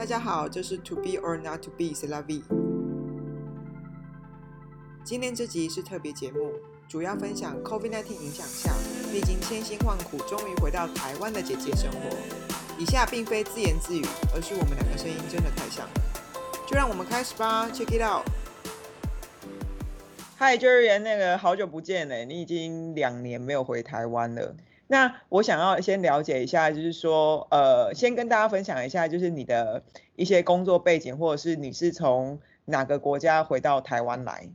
大家好，这是 To Be or Not to Be Slavi。今天这集是特别节目，主要分享 COVID-19 影响下，历经千辛万苦，终于回到台湾的姐姐生活。以下并非自言自语，而是我们两个声音真的太像了。就让我们开始吧，Check it out。嗨，幼儿园那个好久不见嘞，你已经两年没有回台湾了。那我想要先了解一下，就是说，呃，先跟大家分享一下，就是你的一些工作背景，或者是你是从哪个国家回到台湾来？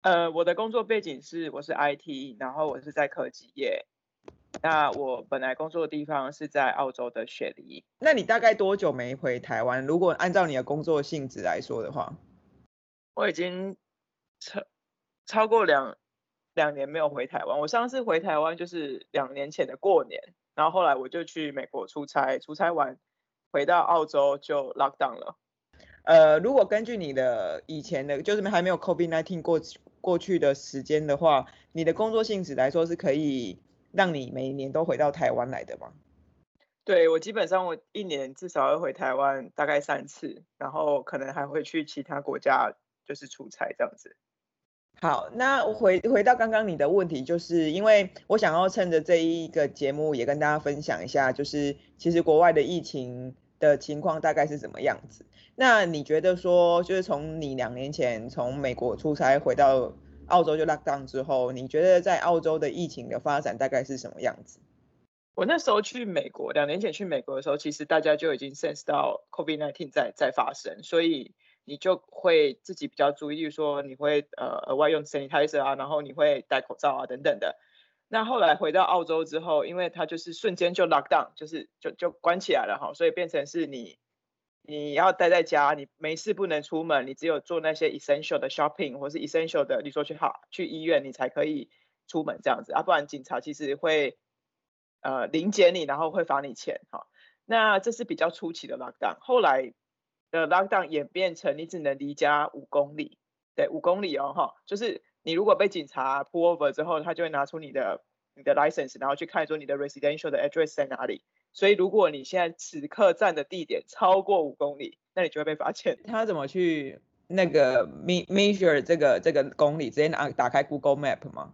呃，我的工作背景是我是 IT，然后我是在科技业。那我本来工作的地方是在澳洲的雪梨。那你大概多久没回台湾？如果按照你的工作性质来说的话，我已经超超过两。两年没有回台湾，我上次回台湾就是两年前的过年，然后后来我就去美国出差，出差完回到澳洲就 lock down 了。呃，如果根据你的以前的，就是还没有 COVID-19 过过去的时间的话，你的工作性质来说是可以让你每一年都回到台湾来的吗？对，我基本上我一年至少要回台湾大概三次，然后可能还会去其他国家就是出差这样子。好，那回回到刚刚你的问题，就是因为我想要趁着这一个节目也跟大家分享一下，就是其实国外的疫情的情况大概是怎么样子。那你觉得说，就是从你两年前从美国出差回到澳洲就 lock down 之后，你觉得在澳洲的疫情的发展大概是什么样子？我那时候去美国，两年前去美国的时候，其实大家就已经 sense 到 COVID-19 在在发生，所以。你就会自己比较注意，例如说你会呃额外用 sanitizer 啊，然后你会戴口罩啊等等的。那后来回到澳洲之后，因为它就是瞬间就 lock down，就是就就关起来了哈，所以变成是你你要待在家，你没事不能出门，你只有做那些 essential 的 shopping 或是 essential 的，你说去好去医院，你才可以出门这样子啊，不然警察其实会呃临检你，然后会罚你钱哈。那这是比较初期的 lock down，后来。的 lockdown 演变成你只能离家五公里，对，五公里哦，哈，就是你如果被警察 pull over 之后，他就会拿出你的你的 license，然后去看说你的 residential 的 address 在哪里。所以如果你现在此刻站的地点超过五公里，那你就会被罚钱。他怎么去那个 measure 这个这个公里？直接拿打开 Google Map 吗？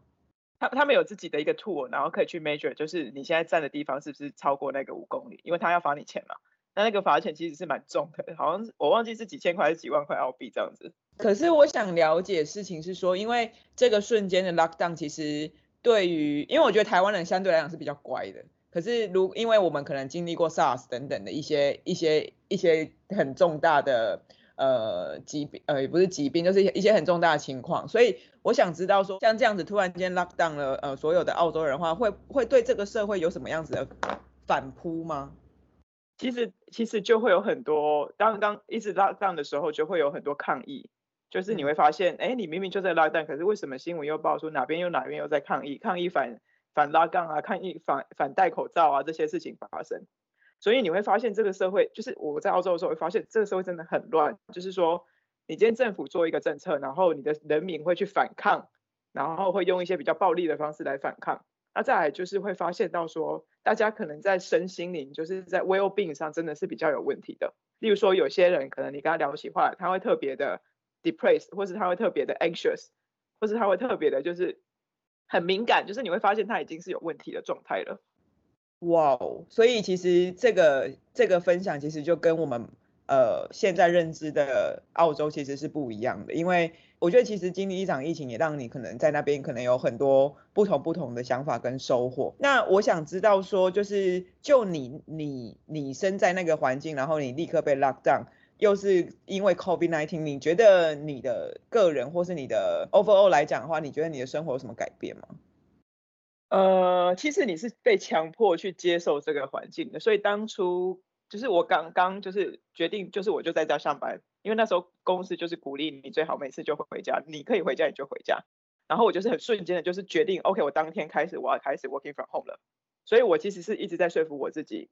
他他们有自己的一个 tool，然后可以去 measure，就是你现在站的地方是不是超过那个五公里？因为他要罚你钱嘛。那那个罚钱其实是蛮重的，好像我忘记是几千块还是几万块澳币这样子。可是我想了解事情是说，因为这个瞬间的 lockdown 其实对于，因为我觉得台湾人相对来讲是比较乖的。可是如因为我们可能经历过 SARS 等等的一些一些一些很重大的呃疾病，呃也不是疾病，就是一些很重大的情况，所以我想知道说，像这样子突然间 lockdown 了，呃所有的澳洲人的话，会会对这个社会有什么样子的反扑吗？其实其实就会有很多，当当一直 lock down 的时候，就会有很多抗议。就是你会发现，哎，你明明就在 lock down，可是为什么新闻又报出哪边又哪边又在抗议？抗议反反 lock down 啊，抗议反反戴口罩啊，这些事情发生。所以你会发现这个社会，就是我在澳洲的时候会发现这个社会真的很乱。就是说，你今天政府做一个政策，然后你的人民会去反抗，然后会用一些比较暴力的方式来反抗。那再来就是会发现到说，大家可能在身心灵，就是在 well being 上真的是比较有问题的。例如说，有些人可能你跟他聊起话，他会特别的 depressed，或是他会特别的 anxious，或是他会特别的就是很敏感，就是你会发现他已经是有问题的状态了。哇哦，所以其实这个这个分享其实就跟我们。呃，现在认知的澳洲其实是不一样的，因为我觉得其实经历一场疫情也让你可能在那边可能有很多不同不同的想法跟收获。那我想知道说，就是就你你你身在那个环境，然后你立刻被 lock down，又是因为 COVID-19，你觉得你的个人或是你的 overall 来讲的话，你觉得你的生活有什么改变吗？呃，其实你是被强迫去接受这个环境的，所以当初。就是我刚刚就是决定，就是我就在家上班，因为那时候公司就是鼓励你最好每次就回家，你可以回家你就回家。然后我就是很瞬间的，就是决定，OK，我当天开始我要开始 working from home 了。所以我其实是一直在说服我自己，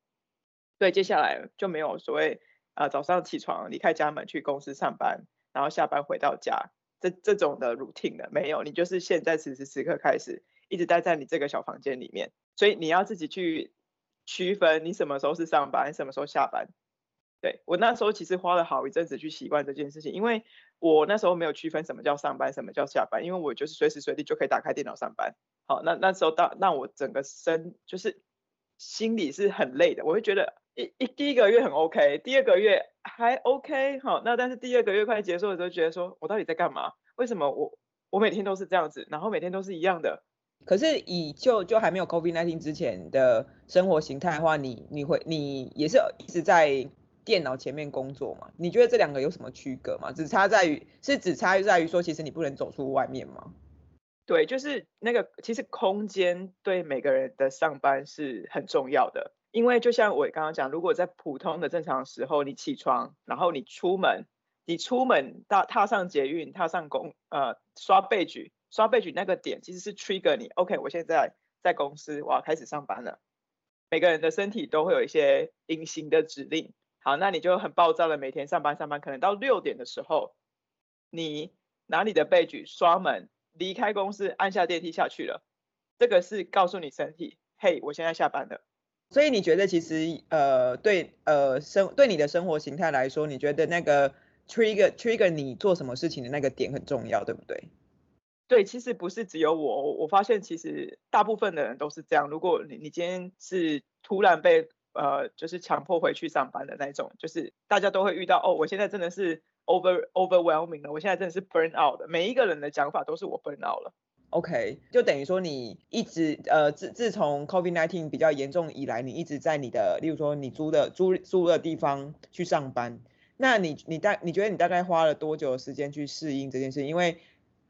对，接下来就没有所谓啊、早上起床离开家门去公司上班，然后下班回到家这这种的 routine 的没有，你就是现在此时此刻开始一直待在你这个小房间里面，所以你要自己去。区分你什么时候是上班，什么时候下班，对，我那时候其实花了好一阵子去习惯这件事情，因为我那时候没有区分什么叫上班，什么叫下班，因为我就是随时随地就可以打开电脑上班。好，那那时候到那我整个身就是心里是很累的，我会觉得一一第一个月很 OK，第二个月还 OK，好，那但是第二个月快结束的时候，觉得说我到底在干嘛？为什么我我每天都是这样子，然后每天都是一样的？可是以就就还没有 COVID-19 之前的生活形态的话，你你会你也是一直在电脑前面工作嘛？你觉得这两个有什么区隔吗？只差在于是只差在于说，其实你不能走出外面吗？对，就是那个其实空间对每个人的上班是很重要的，因为就像我刚刚讲，如果在普通的正常时候，你起床，然后你出门，你出门到踏上捷运，踏上公呃刷 badge。刷 badge 那个点其实是 trigger 你，OK，我现在在公司，我要开始上班了。每个人的身体都会有一些隐形的指令，好，那你就很暴躁的每天上班上班，可能到六点的时候，你拿你的 badge 刷门离开公司，按下电梯下去了，这个是告诉你身体，嘿，我现在下班了。所以你觉得其实呃对呃生对你的生活形态来说，你觉得那个 trigger trigger 你做什么事情的那个点很重要，对不对？对，其实不是只有我，我发现其实大部分的人都是这样。如果你你今天是突然被呃就是强迫回去上班的那种，就是大家都会遇到哦，我现在真的是 over overwhelming 了，我现在真的是 burn out 的。每一个人的讲法都是我 burn out 了。OK，就等于说你一直呃自自从 COVID nineteen 比较严重以来，你一直在你的，例如说你租的租租的地方去上班，那你你大你觉得你大概花了多久的时间去适应这件事？因为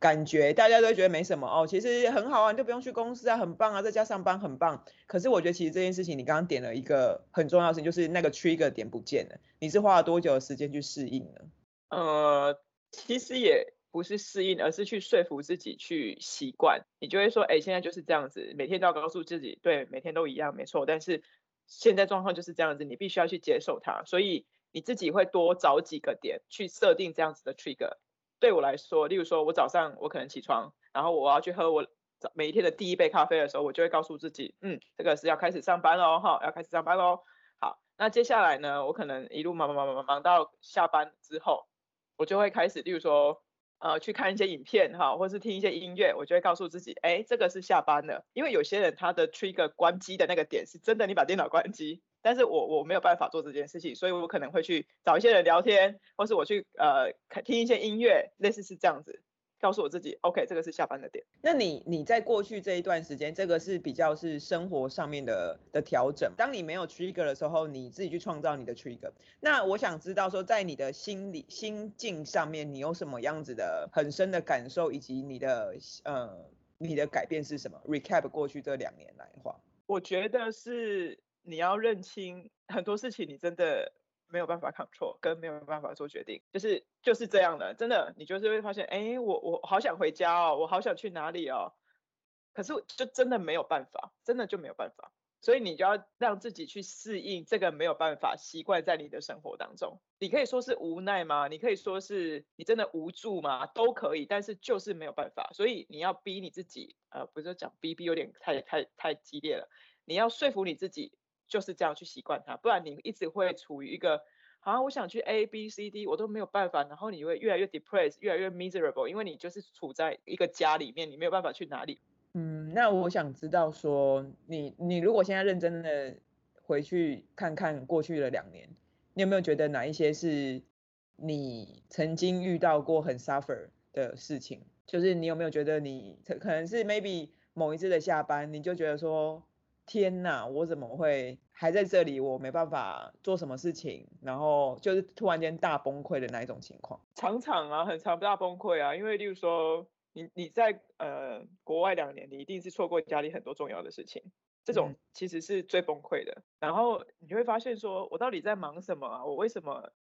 感觉大家都觉得没什么哦，其实很好啊，你就不用去公司啊，很棒啊，在家上班很棒。可是我觉得其实这件事情，你刚刚点了一个很重要的事情，就是那个 trigger 点不见了。你是花了多久的时间去适应呢？呃，其实也不是适应，而是去说服自己去习惯。你就会说，哎，现在就是这样子，每天都要告诉自己，对，每天都一样，没错。但是现在状况就是这样子，你必须要去接受它。所以你自己会多找几个点去设定这样子的 trigger。对我来说，例如说，我早上我可能起床，然后我要去喝我早每一天的第一杯咖啡的时候，我就会告诉自己，嗯，这个是要开始上班喽，哈，要开始上班喽。好，那接下来呢，我可能一路忙忙忙忙忙到下班之后，我就会开始，例如说，呃，去看一些影片，哈，或是听一些音乐，我就会告诉自己，哎，这个是下班了，因为有些人他的 trigger 关机的那个点是真的，你把电脑关机。但是我我没有办法做这件事情，所以我可能会去找一些人聊天，或是我去呃听一些音乐，类似是这样子，告诉我自己，OK，这个是下班的点。那你你在过去这一段时间，这个是比较是生活上面的的调整。当你没有 trigger 的时候，你自己去创造你的 trigger。那我想知道说，在你的心理心境上面，你有什么样子的很深的感受，以及你的呃你的改变是什么？Recap 过去这两年来的话，我觉得是。你要认清很多事情，你真的没有办法 control，跟没有办法做决定，就是就是这样的，真的，你就是会发现，哎，我我好想回家哦，我好想去哪里哦，可是就真的没有办法，真的就没有办法，所以你就要让自己去适应这个没有办法习惯在你的生活当中。你可以说是无奈吗？你可以说是你真的无助吗？都可以，但是就是没有办法，所以你要逼你自己，呃，不是讲逼逼有点太太太激烈了，你要说服你自己。就是这样去习惯它，不然你一直会处于一个，好像我想去 A B C D，我都没有办法，然后你会越来越 depressed，越来越 miserable，因为你就是处在一个家里面，你没有办法去哪里。嗯，那我想知道说，你你如果现在认真的回去看看过去的两年，你有没有觉得哪一些是你曾经遇到过很 suffer 的事情？就是你有没有觉得你可能是 maybe 某一次的下班，你就觉得说。天呐，我怎么会还在这里？我没办法做什么事情，然后就是突然间大崩溃的那一种情况。常常啊，很常大崩溃啊，因为例如说你你在呃国外两年，你一定是错过家里很多重要的事情，这种其实是最崩溃的。嗯、然后你就会发现说，我到底在忙什么啊？我为什么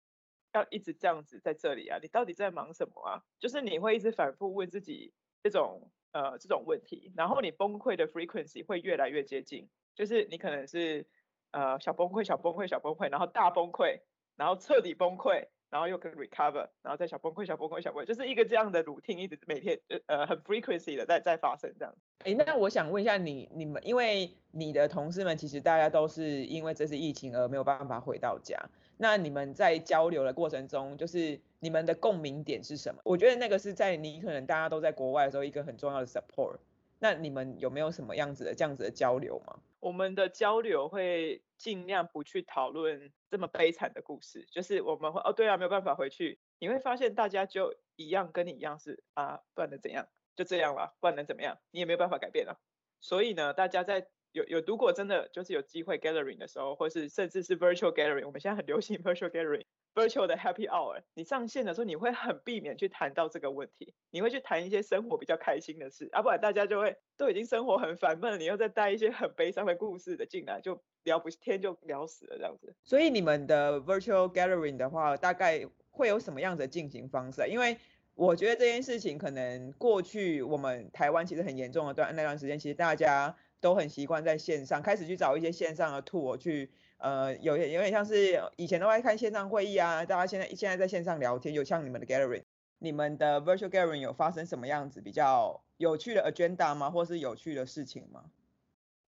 要一直这样子在这里啊？你到底在忙什么啊？就是你会一直反复问自己这种。呃，这种问题，然后你崩溃的 frequency 会越来越接近，就是你可能是呃小崩溃、小崩溃、小崩溃，然后大崩溃，然后彻底崩溃，然后又可 recover，然后再小崩溃、小崩溃、小崩溃，就是一个这样的 routine，一直每天呃很 frequency 的在在发生这样。哎，那我想问一下你你们，因为你的同事们其实大家都是因为这次疫情而没有办法回到家，那你们在交流的过程中，就是你们的共鸣点是什么？我觉得那个是在你可能大家都在国外的时候一个很重要的 support。那你们有没有什么样子的这样子的交流吗？我们的交流会尽量不去讨论这么悲惨的故事，就是我们会哦，对啊，没有办法回去，你会发现大家就一样，跟你一样是啊，不然能怎样？就这样了，不然能怎么样？你也没有办法改变了。所以呢，大家在有有如果真的就是有机会 gathering 的时候，或是甚至是 virtual gathering，我们现在很流行 virtual gathering。Virtual 的 Happy Hour，你上线的时候，你会很避免去谈到这个问题，你会去谈一些生活比较开心的事，啊，不然大家就会都已经生活很烦闷，你又再带一些很悲伤的故事的进来，就聊不天就聊死了这样子。所以你们的 Virtual Gathering 的话，大概会有什么样的进行方式？因为我觉得这件事情可能过去我们台湾其实很严重的段那段时间，其实大家都很习惯在线上开始去找一些线上的 tool 去。呃，有点有点像是以前都爱看线上会议啊，大家现在现在在线上聊天，有像你们的 gathering，你们的 virtual gathering 有发生什么样子比较有趣的 agenda 吗？或是有趣的事情吗？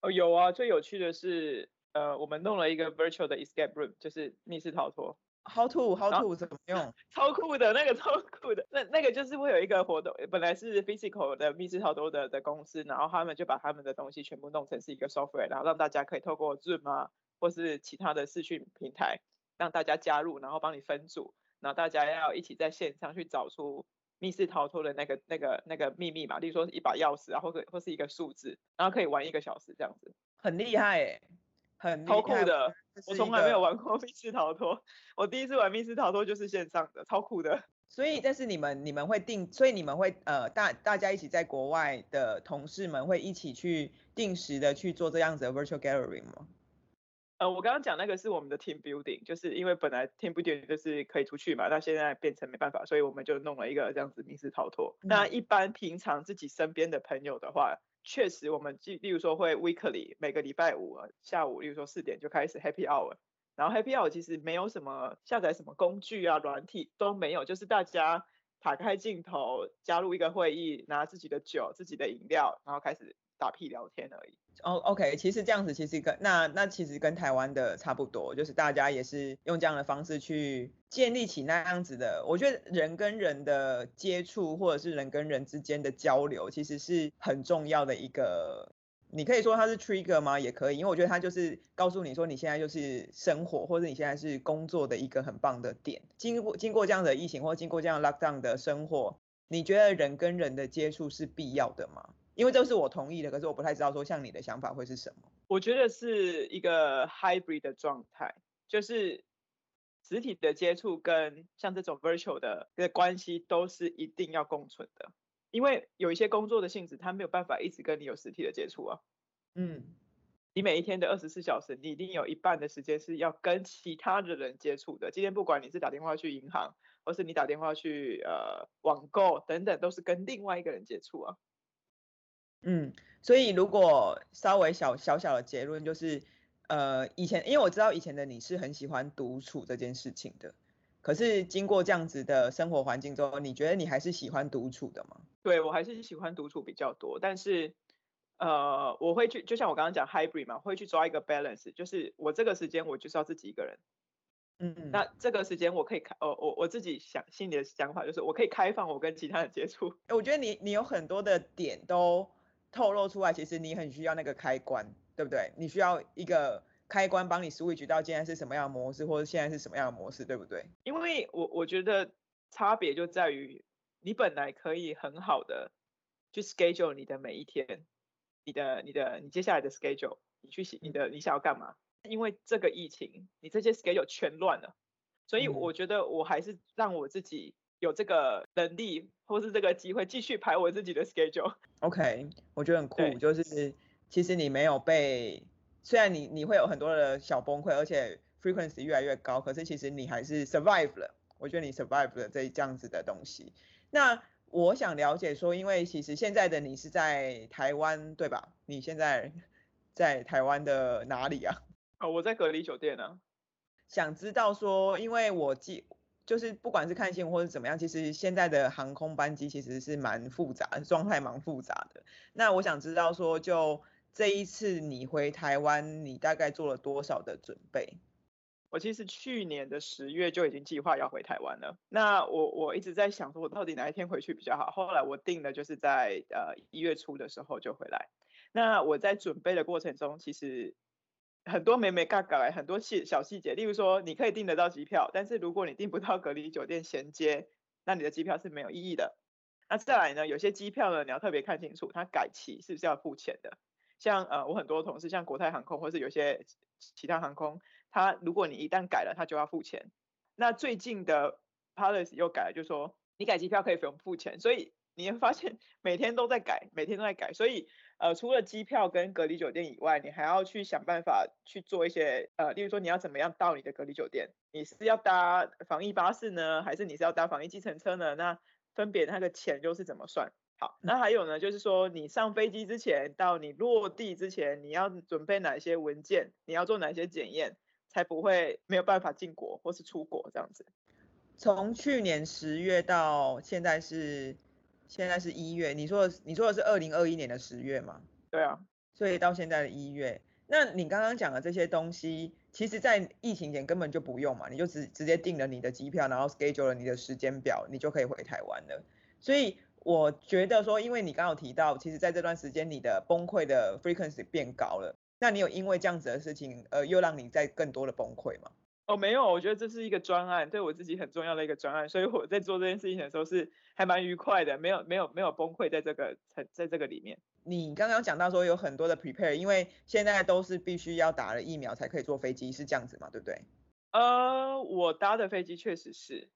哦，有啊，最有趣的是，呃，我们弄了一个 virtual 的 escape room，就是密室逃脱。How to How to 怎么用？超酷的，那个超酷的，那那个就是会有一个活动，本来是 physical 的密室逃脱的的公司，然后他们就把他们的东西全部弄成是一个 software，然后让大家可以透过 Zoom 啊。或是其他的视讯平台，让大家加入，然后帮你分组，然后大家要一起在线上去找出密室逃脱的那个、那个、那个秘密嘛，例如说一把钥匙啊，或者或是一个数字，然后可以玩一个小时这样子，很厉害诶，很超酷的。我从来没有玩过 密室逃脱，我第一次玩密室逃脱就是线上的，超酷的。所以，但是你们你们会定，所以你们会呃大大家一起在国外的同事们会一起去定时的去做这样子的 virtual gathering 吗？呃，我刚刚讲那个是我们的 team building，就是因为本来 team building 就是可以出去嘛，那现在变成没办法，所以我们就弄了一个这样子密室逃脱。嗯、那一般平常自己身边的朋友的话，确实我们例例如说会 weekly 每个礼拜五下午，例如说四点就开始 happy hour，然后 happy hour 其实没有什么下载什么工具啊，软体都没有，就是大家打开镜头，加入一个会议，拿自己的酒、自己的饮料，然后开始。打屁聊天而已。哦、，OK，其实这样子其实跟那那其实跟台湾的差不多，就是大家也是用这样的方式去建立起那样子的。我觉得人跟人的接触或者是人跟人之间的交流，其实是很重要的一个。你可以说它是 trigger 吗？也可以，因为我觉得它就是告诉你说你现在就是生活或者你现在是工作的一个很棒的点。经过经过这样的疫情或经过这样 lockdown 的生活，你觉得人跟人的接触是必要的吗？因为这是我同意的，可是我不太知道说像你的想法会是什么。我觉得是一个 hybrid 的状态，就是实体的接触跟像这种 virtual 的的关系都是一定要共存的。因为有一些工作的性质，他没有办法一直跟你有实体的接触啊。嗯，你每一天的二十四小时，你一定有一半的时间是要跟其他的人接触的。今天不管你是打电话去银行，或是你打电话去呃网购等等，都是跟另外一个人接触啊。嗯，所以如果稍微小小小的结论就是，呃，以前因为我知道以前的你是很喜欢独处这件事情的，可是经过这样子的生活环境之后，你觉得你还是喜欢独处的吗？对，我还是喜欢独处比较多，但是呃，我会去，就像我刚刚讲 hybrid 嘛，会去抓一个 balance，就是我这个时间我就是要自己一个人，嗯，那这个时间我可以开，哦，我我自己想心里的想法就是我可以开放我跟其他人接触。我觉得你你有很多的点都。透露出来，其实你很需要那个开关，对不对？你需要一个开关帮你 switch 到现在是什么样的模式，或者现在是什么样的模式，对不对？因为我我觉得差别就在于，你本来可以很好的去 schedule 你的每一天，你的你的你接下来的 schedule，你去你的你想要干嘛？因为这个疫情，你这些 schedule 全乱了，所以我觉得我还是让我自己。有这个能力或是这个机会继续排我自己的 schedule。OK，我觉得很酷，就是其实你没有被，虽然你你会有很多的小崩溃，而且 frequency 越来越高，可是其实你还是 survive 了。我觉得你 survive 了这这样子的东西。那我想了解说，因为其实现在的你是在台湾对吧？你现在在台湾的哪里啊？哦，我在隔离酒店呢、啊。想知道说，因为我记。就是不管是看新闻或者怎么样，其实现在的航空班机其实是蛮复杂，状态蛮复杂的。那我想知道说，就这一次你回台湾，你大概做了多少的准备？我其实去年的十月就已经计划要回台湾了。那我我一直在想说，我到底哪一天回去比较好？后来我定了，就是在呃一月初的时候就回来。那我在准备的过程中，其实很多眉眉角角，很多细小细节，例如说你可以订得到机票，但是如果你订不到隔离酒店衔接，那你的机票是没有意义的。那再来呢，有些机票呢，你要特别看清楚，它改期是不是要付钱的。像呃我很多同事，像国泰航空或是有些其他航空。他如果你一旦改了，他就要付钱。那最近的 policy 又改了，就说你改机票可以不用付钱。所以你会发现每天都在改，每天都在改。所以呃，除了机票跟隔离酒店以外，你还要去想办法去做一些呃，例如说你要怎么样到你的隔离酒店？你是要搭防疫巴士呢，还是你是要搭防疫计程车呢？那分别那个钱又是怎么算？好，那还有呢，就是说你上飞机之前到你落地之前，你要准备哪些文件？你要做哪些检验？才不会没有办法进国或是出国这样子。从去年十月到现在是现在是一月，你说的你说的是二零二一年的十月吗？对啊，所以到现在的一月，那你刚刚讲的这些东西，其实在疫情前根本就不用嘛，你就直直接订了你的机票，然后 schedule 了你的时间表，你就可以回台湾了。所以我觉得说，因为你刚刚有提到，其实在这段时间你的崩溃的 frequency 变高了。那你有因为这样子的事情，呃，又让你在更多的崩溃吗？哦，没有，我觉得这是一个专案，对我自己很重要的一个专案，所以我在做这件事情的时候是还蛮愉快的，没有没有没有崩溃在这个在在这个里面。你刚刚讲到说有很多的 prepare，因为现在都是必须要打了疫苗才可以坐飞机，是这样子嘛，对不对？呃，我搭的飞机确实是。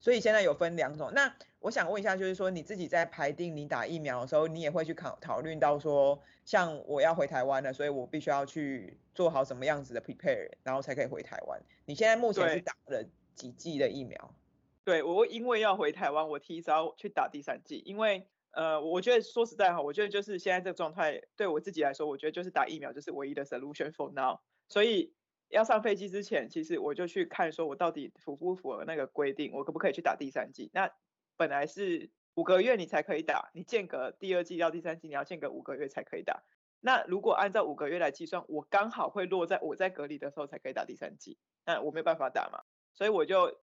所以现在有分两种，那我想问一下，就是说你自己在排定你打疫苗的时候，你也会去考讨论到说，像我要回台湾了，所以我必须要去做好什么样子的 prepare，然后才可以回台湾。你现在目前是打了几剂的疫苗？对，我因为要回台湾，我提早去打第三剂，因为呃，我觉得说实在哈，我觉得就是现在这个状态对我自己来说，我觉得就是打疫苗就是唯一的 solution for now，所以。要上飞机之前，其实我就去看，说我到底符不符合那个规定，我可不可以去打第三剂？那本来是五个月你才可以打，你间隔第二剂到第三剂，你要间隔五个月才可以打。那如果按照五个月来计算，我刚好会落在我在隔离的时候才可以打第三剂，那我没有办法打嘛，所以我就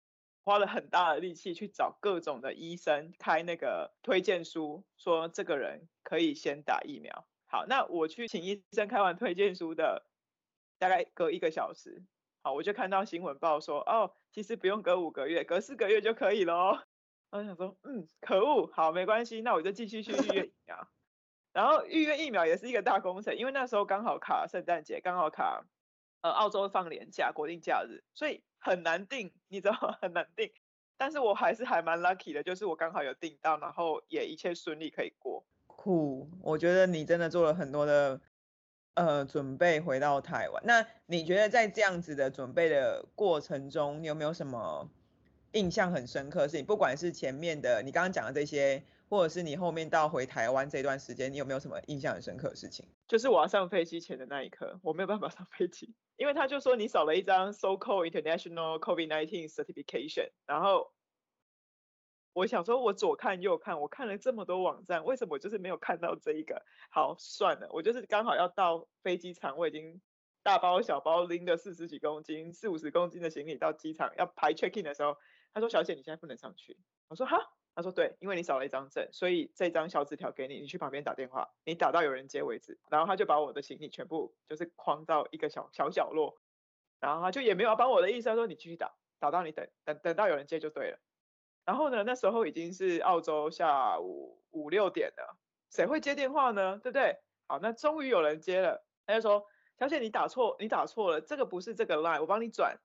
花了很大的力气去找各种的医生开那个推荐书，说这个人可以先打疫苗。好，那我去请医生开完推荐书的。大概隔一个小时，好，我就看到新闻报说，哦，其实不用隔五个月，隔四个月就可以了。我想说，嗯，可恶，好，没关系，那我就继续去预约疫苗。然后预约疫苗也是一个大工程，因为那时候刚好卡圣诞节，刚好卡呃澳洲放年假，国定假日，所以很难定，你知道吗？很难定。但是我还是还蛮 lucky 的，就是我刚好有订到，然后也一切顺利可以过。酷，我觉得你真的做了很多的。呃，准备回到台湾，那你觉得在这样子的准备的过程中，你有没有什么印象很深刻的事情？不管是前面的你刚刚讲的这些，或者是你后面到回台湾这段时间，你有没有什么印象很深刻的事情？就是我要上飞机前的那一刻，我没有办法上飞机，因为他就说你少了一张 so-called international COVID-19 certification，然后。我想说，我左看右看，我看了这么多网站，为什么我就是没有看到这一个？好，算了，我就是刚好要到飞机场，我已经大包小包拎着四十几公斤、四五十公斤的行李到机场要排 check in 的时候，他说：“小姐，你现在不能上去。”我说：“哈？”他说：“对，因为你少了一张证，所以这张小纸条给你，你去旁边打电话，你打到有人接为止。”然后他就把我的行李全部就是框到一个小小角落，然后他就也没有帮我的意思，他说：“你继续打，打到你等等等到有人接就对了。”然后呢，那时候已经是澳洲下午五六点了，谁会接电话呢？对不对？好，那终于有人接了，他就说：“小姐，你打错，你打错了，这个不是这个 line，我帮你转。”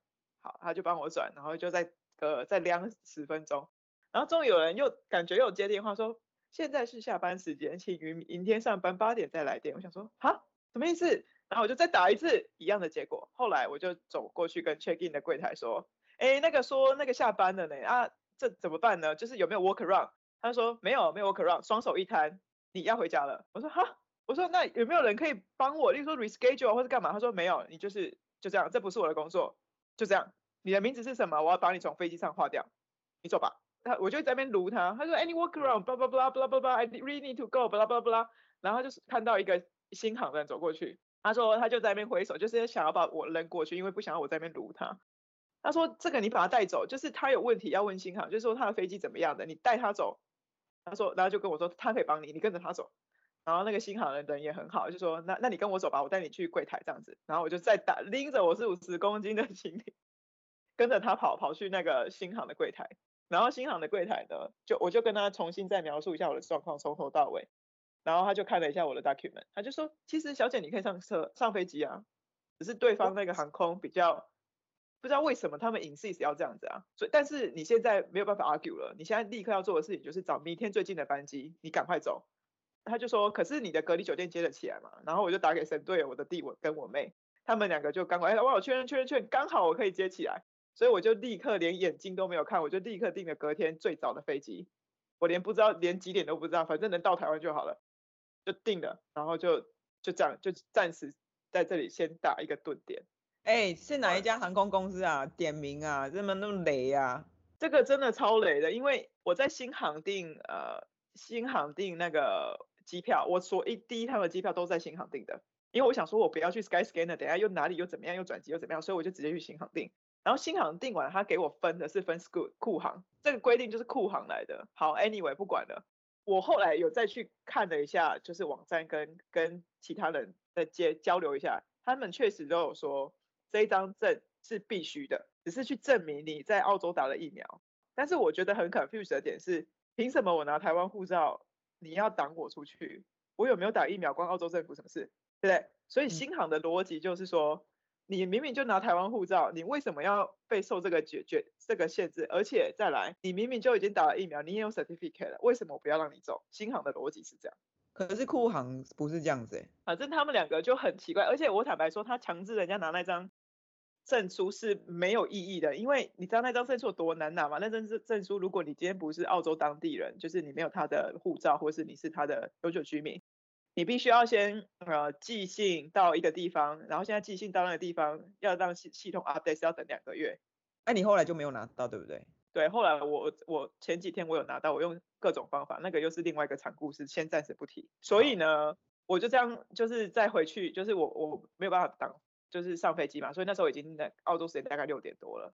好，他就帮我转，然后就在呃再晾十分钟，然后终于有人又感觉又接电话说：“现在是下班时间，请于明天上班八点再来电。”我想说：“哈，什么意思？”然后我就再打一次一样的结果。后来我就走过去跟 check in 的柜台说：“哎，那个说那个下班了呢啊。”这怎么办呢？就是有没有 work around？他说没有，没有 work around，双手一摊，你要回家了。我说哈，我说那有没有人可以帮我，例如说 reschedule 或者干嘛？他说没有，你就是就这样，这不是我的工作，就这样，你的名字是什么？我要把你从飞机上划掉，你走吧。他我就在那边撸他，他说，Any walk around，blah blah blah blah blah blah，I really need to go，blah blah blah，然后就是看到一个新航的人走过去，他说他就在那边挥手，就是想要把我扔过去，因为不想要我在那边撸他。他说这个你把他带走，就是他有问题要问新航，就是说他的飞机怎么样的，你带他走。他说，然后就跟我说他可以帮你，你跟着他走。然后那个新航的人也很好，就说那那你跟我走吧，我带你去柜台这样子。然后我就再打拎着我是五十公斤的行李，跟着他跑跑去那个新航的柜台。然后新航的柜台呢，就我就跟他重新再描述一下我的状况，从头到尾。然后他就看了一下我的 document，他就说，其实小姐你可以上车上飞机啊，只是对方那个航空比较不知道为什么他们 insist 要这样子啊。所以但是你现在没有办法 argue 了，你现在立刻要做的事情就是找明天最近的班机，你赶快走。他就说，可是你的隔离酒店接得起来嘛？然后我就打给神队，我的弟我跟我妹，他们两个就刚好，哎，我确认确认确认，刚好我可以接起来。所以我就立刻连眼睛都没有看，我就立刻订了隔天最早的飞机。我连不知道连几点都不知道，反正能到台湾就好了，就订了。然后就就这样，就暂时在这里先打一个顿点。哎，是哪一家航空公司啊？点名啊，这么那么雷啊？这个真的超雷的，因为我在新航订呃新航订那个机票，我所一第一趟的机票都在新航订的，因为我想说我不要去 Skyscanner，等下又哪里又怎么样又转机又怎么样，所以我就直接去新航订。然后新航订完，他给我分的是分 Scoot 酷航，这个规定就是库航来的。好，Anyway 不管了。我后来有再去看了一下，就是网站跟跟其他人的接交流一下，他们确实都有说这一张证是必须的，只是去证明你在澳洲打了疫苗。但是我觉得很 confused 的点是，凭什么我拿台湾护照，你要挡我出去？我有没有打疫苗关澳洲政府什么事？对不对？所以新航的逻辑就是说。你明明就拿台湾护照，你为什么要被受这个决决这个限制？而且再来，你明明就已经打了疫苗，你也有 certificate 了，为什么我不要让你走？新航的逻辑是这样，可是酷航不是这样子欸。反正他们两个就很奇怪，而且我坦白说，他强制人家拿那张证书是没有意义的，因为你知道那张证书有多难拿吗？那张证证书，如果你今天不是澳洲当地人，就是你没有他的护照，或是你是他的永久居民。你必须要先呃寄信到一个地方，然后现在寄信到那个地方要让系系统 update 要等两个月。哎，你后来就没有拿到，对不对？对，后来我我前几天我有拿到，我用各种方法，那个又是另外一个长故事，先暂时不提。所以呢，我就这样就是再回去，就是我我没有办法当，就是上飞机嘛，所以那时候已经在澳洲时间大概六点多了。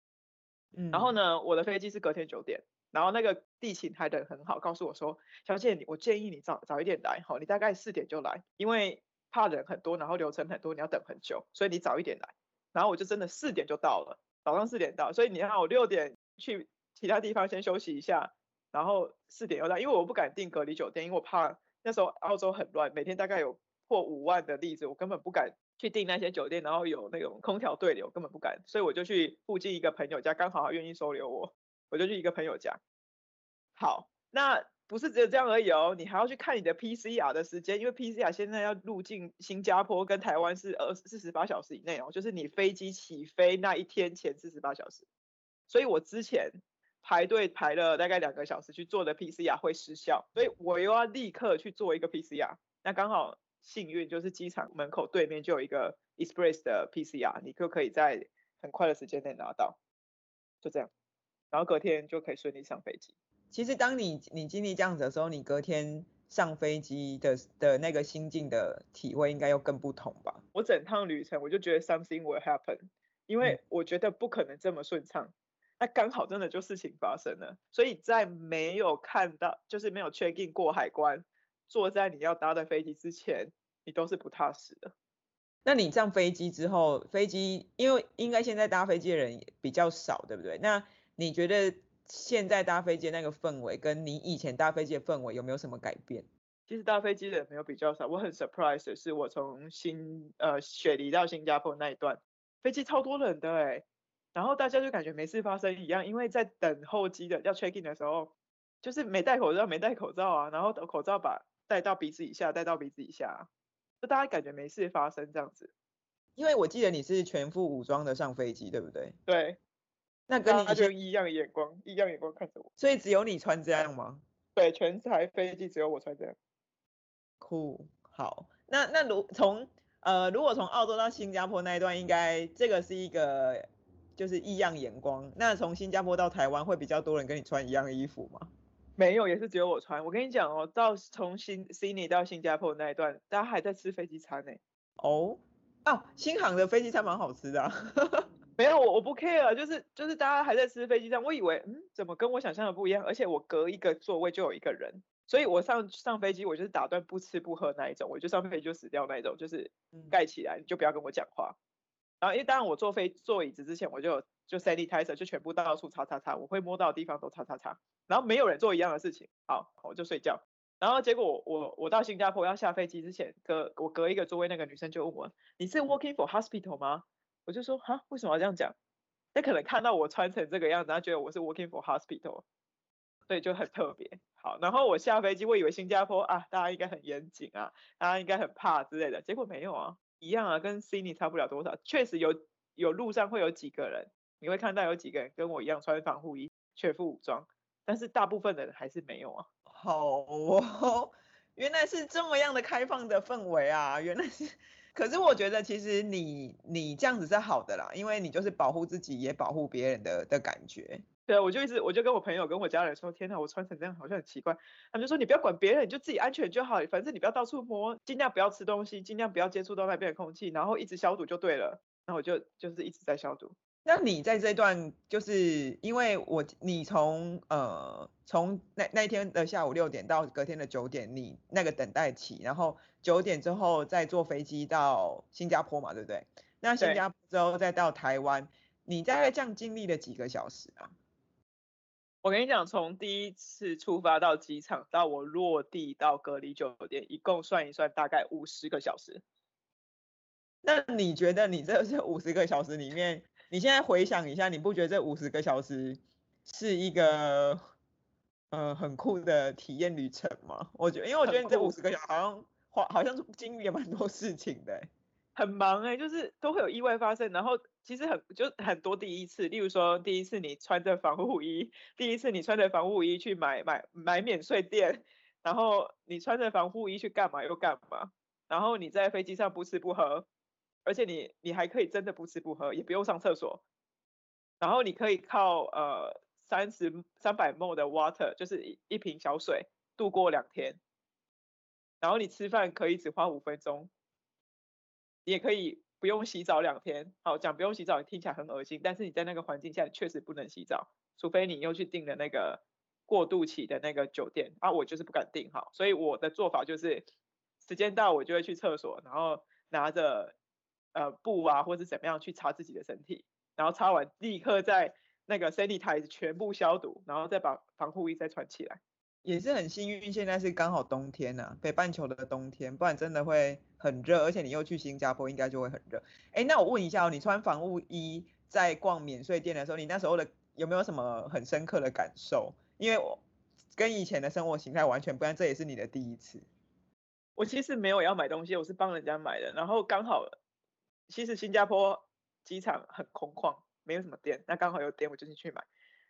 嗯，然后呢，我的飞机是隔天九点。然后那个地勤还等很好，告诉我说：“小姐，你我建议你早早一点来，好，你大概四点就来，因为怕人很多，然后流程很多，你要等很久，所以你早一点来。”然后我就真的四点就到了，早上四点到，所以你看我六点去其他地方先休息一下，然后四点又到，因为我不敢订隔离酒店，因为我怕那时候澳洲很乱，每天大概有破五万的例子，我根本不敢去订那些酒店，然后有那种空调对流，根本不敢，所以我就去附近一个朋友家，刚好他愿意收留我。我就去一个朋友家，好，那不是只有这样而已哦，你还要去看你的 PCR 的时间，因为 PCR 现在要入境新加坡跟台湾是二四十八小时以内哦，就是你飞机起飞那一天前四十八小时，所以我之前排队排了大概两个小时去做的 PCR 会失效，所以我又要立刻去做一个 PCR，那刚好幸运就是机场门口对面就有一个 Express 的 PCR，你就可以在很快的时间内拿到，就这样。然后隔天就可以顺利上飞机。其实当你你经历这样子的时候，你隔天上飞机的的那个心境的体会应该又更不同吧？我整趟旅程我就觉得 something will happen，因为我觉得不可能这么顺畅。嗯、那刚好真的就事情发生了，所以在没有看到就是没有 check in 过海关，坐在你要搭的飞机之前，你都是不踏实的。那你上飞机之后，飞机因为应该现在搭飞机的人比较少，对不对？那你觉得现在搭飞机那个氛围，跟你以前搭飞机的氛围有没有什么改变？其实搭飞机的人没有比较少，我很 surprise 的是，我从新呃雪梨到新加坡那一段，飞机超多人的哎，然后大家就感觉没事发生一样，因为在等候机的要 check in 的时候，就是没戴口罩，没戴口罩啊，然后口罩把戴到鼻子以下，带到鼻子以下，就大家感觉没事发生这样子。因为我记得你是全副武装的上飞机，对不对？对。那跟你他就异样眼光，异样眼光看着我。所以只有你穿这样吗？对，全台飞机只有我穿这样。酷，好。那那如从呃，如果从澳洲到新加坡那一段，应该这个是一个就是异样眼光。那从新加坡到台湾会比较多人跟你穿一样的衣服吗？没有，也是只有我穿。我跟你讲哦，到从新悉尼到新加坡那一段，大家还在吃飞机餐呢。哦，啊，新航的飞机餐蛮好吃的啊。没有，我我不 care，就是就是大家还在吃飞机餐，我以为嗯，怎么跟我想象的不一样？而且我隔一个座位就有一个人，所以我上上飞机我就是打断不吃不喝那一种，我就上飞机就死掉那一种，就是盖起来你就不要跟我讲话。然后因为当然我坐飞坐椅子之前我就就 sanitizer 就全部到处擦擦擦，我会摸到的地方都擦擦擦。然后没有人做一样的事情，好，我就睡觉。然后结果我我我到新加坡要下飞机之前，隔我隔一个座位那个女生就问我，你是 working for hospital 吗？我就说哈，为什么要这样讲？那可能看到我穿成这个样子，她觉得我是 working for hospital，所以就很特别。好，然后我下飞机，我以为新加坡啊，大家应该很严谨啊，大家应该很怕之类的，结果没有啊，一样啊，跟悉尼差不了多少。确实有有路上会有几个人，你会看到有几个人跟我一样穿防护衣，全副武装，但是大部分的人还是没有啊。好哦，原来是这么样的开放的氛围啊，原来是。可是我觉得其实你你这样子是好的啦，因为你就是保护自己也保护别人的的感觉。对，我就一直我就跟我朋友跟我家人说，天哪，我穿成这样好像很奇怪。他们就说你不要管别人，你就自己安全就好，反正你不要到处摸，尽量不要吃东西，尽量不要接触到外边的空气，然后一直消毒就对了。然后我就就是一直在消毒。那你在这段就是因为我你从呃从那那一天的下午六点到隔天的九点，你那个等待期，然后九点之后再坐飞机到新加坡嘛，对不对？那新加坡之后再到台湾，你大概这样经历了几个小时啊？我跟你讲，从第一次出发到机场到我落地到隔离酒店，一共算一算大概五十个小时。那你觉得你这 这五十个小时里面？你现在回想一下，你不觉得这五十个小时是一个呃很酷的体验旅程吗？我觉得，因为我觉得你这五十个小时好像好好像经历了蛮多事情的，很忙哎、欸，就是都会有意外发生，然后其实很就很多第一次，例如说第一次你穿着防护衣，第一次你穿着防护衣去买买买免税店，然后你穿着防护衣去干嘛又干嘛，然后你在飞机上不吃不喝。而且你你还可以真的不吃不喝，也不用上厕所，然后你可以靠呃三十三百 ml 的 water，就是一瓶小水度过两天，然后你吃饭可以只花五分钟，也可以不用洗澡两天。好，讲不用洗澡听起来很恶心，但是你在那个环境下确实不能洗澡，除非你又去订了那个过渡期的那个酒店啊，我就是不敢订哈，所以我的做法就是时间到我就会去厕所，然后拿着。呃，布啊，或者是怎么样去擦自己的身体，然后擦完立刻在那个 sanitize 全部消毒，然后再把防护衣再穿起来。也是很幸运，现在是刚好冬天呐、啊，北半球的冬天，不然真的会很热，而且你又去新加坡，应该就会很热。哎，那我问一下哦，你穿防护衣在逛免税店的时候，你那时候的有没有什么很深刻的感受？因为我跟以前的生活形态完全不一样，这也是你的第一次。我其实没有要买东西，我是帮人家买的，然后刚好。其实新加坡机场很空旷，没有什么店，那刚好有店，我就进去买，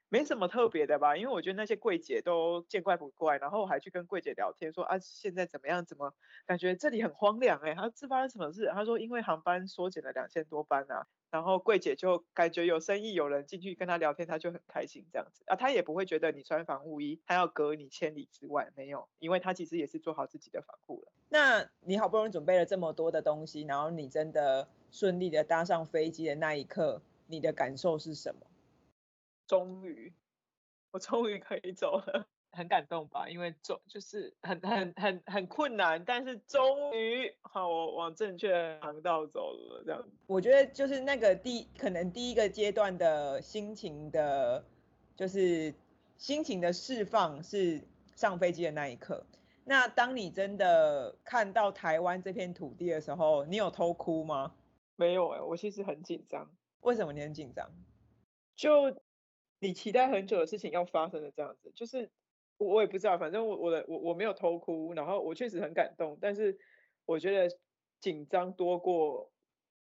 没什么特别的吧，因为我觉得那些柜姐都见怪不怪，然后我还去跟柜姐聊天说啊，现在怎么样？怎么感觉这里很荒凉哎？他这发生什么事？他说因为航班缩减了两千多班啊。然后柜姐就感觉有生意，有人进去跟她聊天，她就很开心这样子啊，她也不会觉得你穿防护衣，她要隔你千里之外，没有，因为她其实也是做好自己的防护了。那你好不容易准备了这么多的东西，然后你真的顺利的搭上飞机的那一刻，你的感受是什么？终于，我终于可以走了。很感动吧，因为终就是很很很很困难，但是终于好，我往正确航道走了，这样。我觉得就是那个第可能第一个阶段的心情的，就是心情的释放是上飞机的那一刻。那当你真的看到台湾这片土地的时候，你有偷哭吗？没有哎、欸，我其实很紧张。为什么你很紧张？就你期待很久的事情要发生的这样子，就是。我我也不知道，反正我我的我我没有偷哭，然后我确实很感动，但是我觉得紧张多过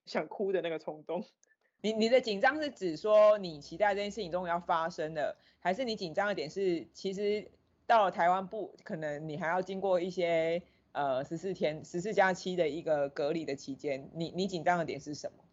想哭的那个冲动。你你的紧张是指说你期待这件事情终于要发生了，还是你紧张的点是其实到了台湾不可能，你还要经过一些呃十四天十四加七的一个隔离的期间，你你紧张的点是什么？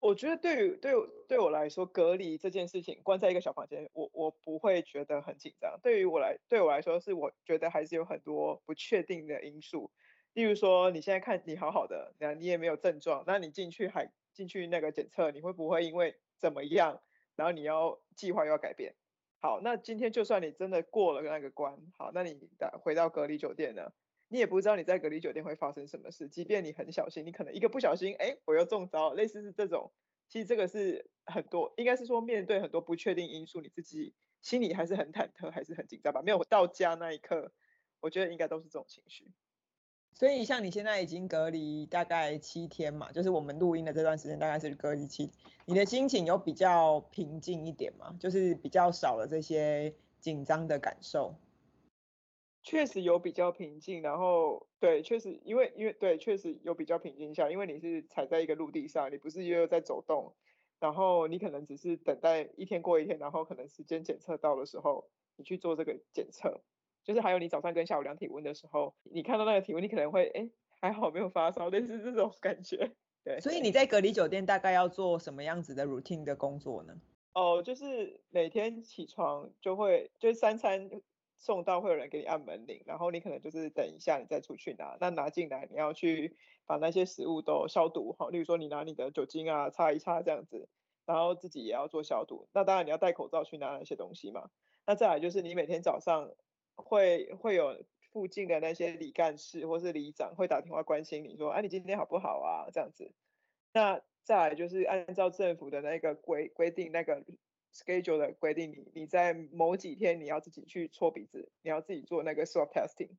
我觉得对于对对我来说，隔离这件事情，关在一个小房间，我我不会觉得很紧张。对于我来对我来说，是我觉得还是有很多不确定的因素。例如说，你现在看你好好的，那你也没有症状，那你进去还进去那个检测，你会不会因为怎么样，然后你要计划又要改变？好，那今天就算你真的过了那个关，好，那你的回到隔离酒店呢？你也不知道你在隔离酒店会发生什么事，即便你很小心，你可能一个不小心，哎，我又中招，类似是这种。其实这个是很多，应该是说面对很多不确定因素，你自己心里还是很忐忑，还是很紧张吧？没有到家那一刻，我觉得应该都是这种情绪。所以像你现在已经隔离大概七天嘛，就是我们录音的这段时间大概是隔离七，你的心情有比较平静一点吗？就是比较少了这些紧张的感受。确实有比较平静，然后对，确实因为因为对，确实有比较平静下，因为你是踩在一个陆地上，你不是又在走动，然后你可能只是等待一天过一天，然后可能时间检测到的时候，你去做这个检测，就是还有你早上跟下午量体温的时候，你看到那个体温，你可能会哎还好没有发烧，类似这种感觉。对，所以你在隔离酒店大概要做什么样子的 routine 的工作呢？哦，就是每天起床就会就是三餐。送到会有人给你按门铃，然后你可能就是等一下你再出去拿，那拿进来你要去把那些食物都消毒哈，例如说你拿你的酒精啊擦一擦这样子，然后自己也要做消毒。那当然你要戴口罩去拿那些东西嘛。那再来就是你每天早上会会有附近的那些里干事或是里长会打电话关心你说，哎、啊、你今天好不好啊这样子。那再来就是按照政府的那个规规定那个。Schedule 的规定，你你在某几天你要自己去搓鼻子，你要自己做那个 swab testing，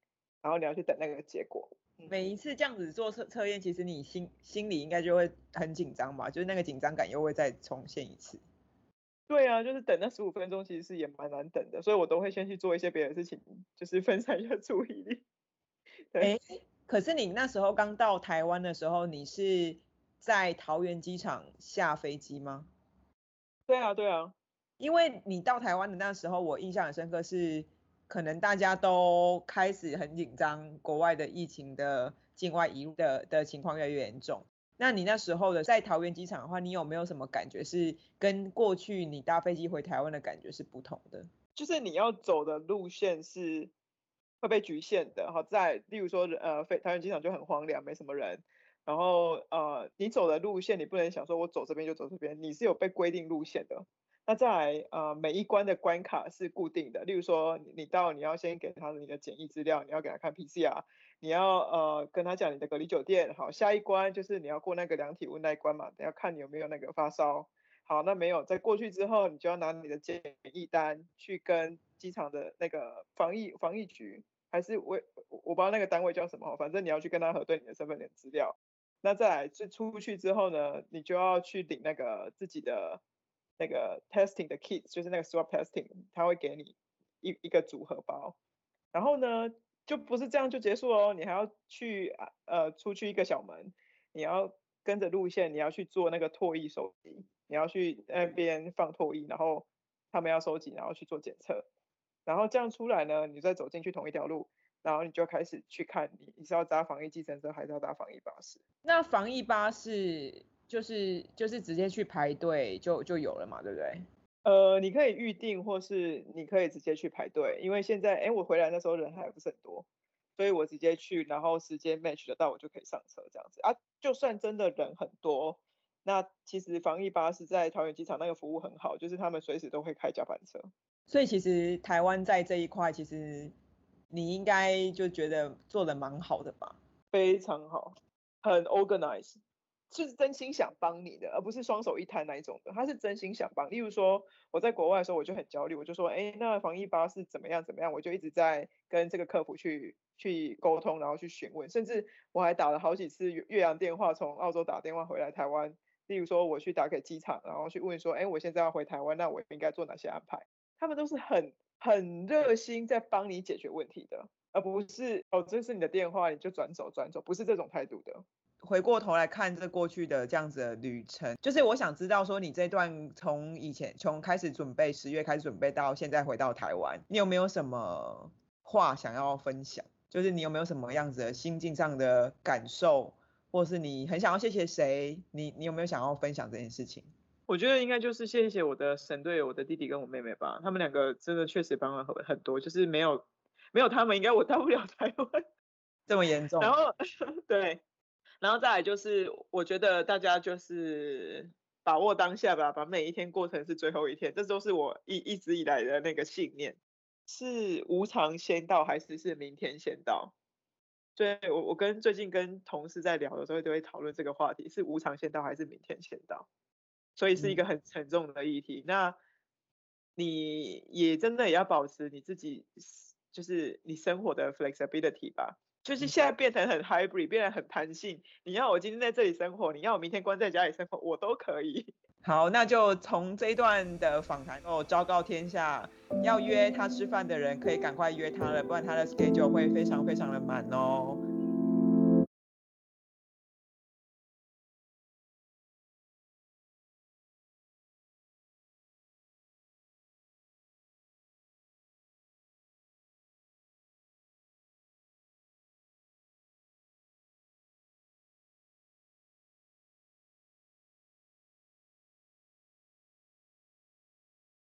然后你要去等那个结果。每一次这样子做测测验，其实你心心里应该就会很紧张吧？就是那个紧张感又会再重现一次。对啊，就是等那十五分钟，其实是也蛮难等的，所以我都会先去做一些别的事情，就是分散一下注意力。哎。欸，可是你那时候刚到台湾的时候，你是在桃园机场下飞机吗？对啊，对啊。因为你到台湾的那时候，我印象很深刻，是可能大家都开始很紧张，国外的疫情的境外移的的情况越来越严重。那你那时候的在桃园机场的话，你有没有什么感觉是跟过去你搭飞机回台湾的感觉是不同的？就是你要走的路线是会被局限的。好，在例如说，呃，飞桃园机场就很荒凉，没什么人。然后，呃，你走的路线，你不能想说我走这边就走这边，你是有被规定路线的。那再来，呃，每一关的关卡是固定的，例如说，你到你要先给他你的检疫资料，你要给他看 PCR，你要呃跟他讲你的隔离酒店，好，下一关就是你要过那个量体温那一关嘛，等下看你有没有那个发烧，好，那没有，在过去之后，你就要拿你的检疫单去跟机场的那个防疫防疫局，还是我我不知道那个单位叫什么，反正你要去跟他核对你的身份证资料。那再来，是出去之后呢，你就要去领那个自己的。那个 testing 的 kit 就是那个 swab testing，他会给你一一个组合包，然后呢，就不是这样就结束哦，你还要去呃出去一个小门，你要跟着路线，你要去做那个唾液收集，你要去那边放唾液，然后他们要收集，然后去做检测，然后这样出来呢，你再走进去同一条路，然后你就开始去看你你是要搭防疫计程车还是要搭防疫巴士？那防疫巴士？就是就是直接去排队就就有了嘛，对不对？呃，你可以预定，或是你可以直接去排队，因为现在哎，我回来那时候人还不是很多，所以我直接去，然后时间 match 得到，我就可以上车这样子啊。就算真的人很多，那其实防疫巴士在桃园机场那个服务很好，就是他们随时都会开加班车。所以其实台湾在这一块，其实你应该就觉得做的蛮好的吧？非常好，很 organized。是真心想帮你的，而不是双手一摊那一种的。他是真心想帮。例如说，我在国外的时候，我就很焦虑，我就说，哎，那防疫巴士怎么样怎么样？我就一直在跟这个客服去去沟通，然后去询问，甚至我还打了好几次越洋电话，从澳洲打电话回来台湾。例如说，我去打给机场，然后去问说，哎，我现在要回台湾，那我应该做哪些安排？他们都是很很热心在帮你解决问题的，而不是哦，这是你的电话，你就转走转走，不是这种态度的。回过头来看这过去的这样子的旅程，就是我想知道说，你这段从以前从开始准备十月开始准备到现在回到台湾，你有没有什么话想要分享？就是你有没有什么样子的心境上的感受，或是你很想要谢谢谁？你你有没有想要分享这件事情？我觉得应该就是谢谢我的神队友，我的弟弟跟我妹妹吧。他们两个真的确实帮了很很多，就是没有没有他们，应该我到不了台湾这么严重。然后 对，然后再来就是我觉得大家就是把握当下吧，把每一天过成是最后一天，这都是我一一直以来的那个信念。是无常先到还是是明天先到？对，我我跟最近跟同事在聊的时候，都会讨论这个话题，是无常先到还是明天先到？所以是一个很沉重的议题。嗯、那你也真的也要保持你自己，就是你生活的 flexibility 吧。就是现在变成很 hybrid，变得很弹性。你要我今天在这里生活，你要我明天关在家里生活，我都可以。好，那就从这一段的访谈哦，昭告天下，要约他吃饭的人可以赶快约他了，不然他的 schedule 会非常非常的满哦。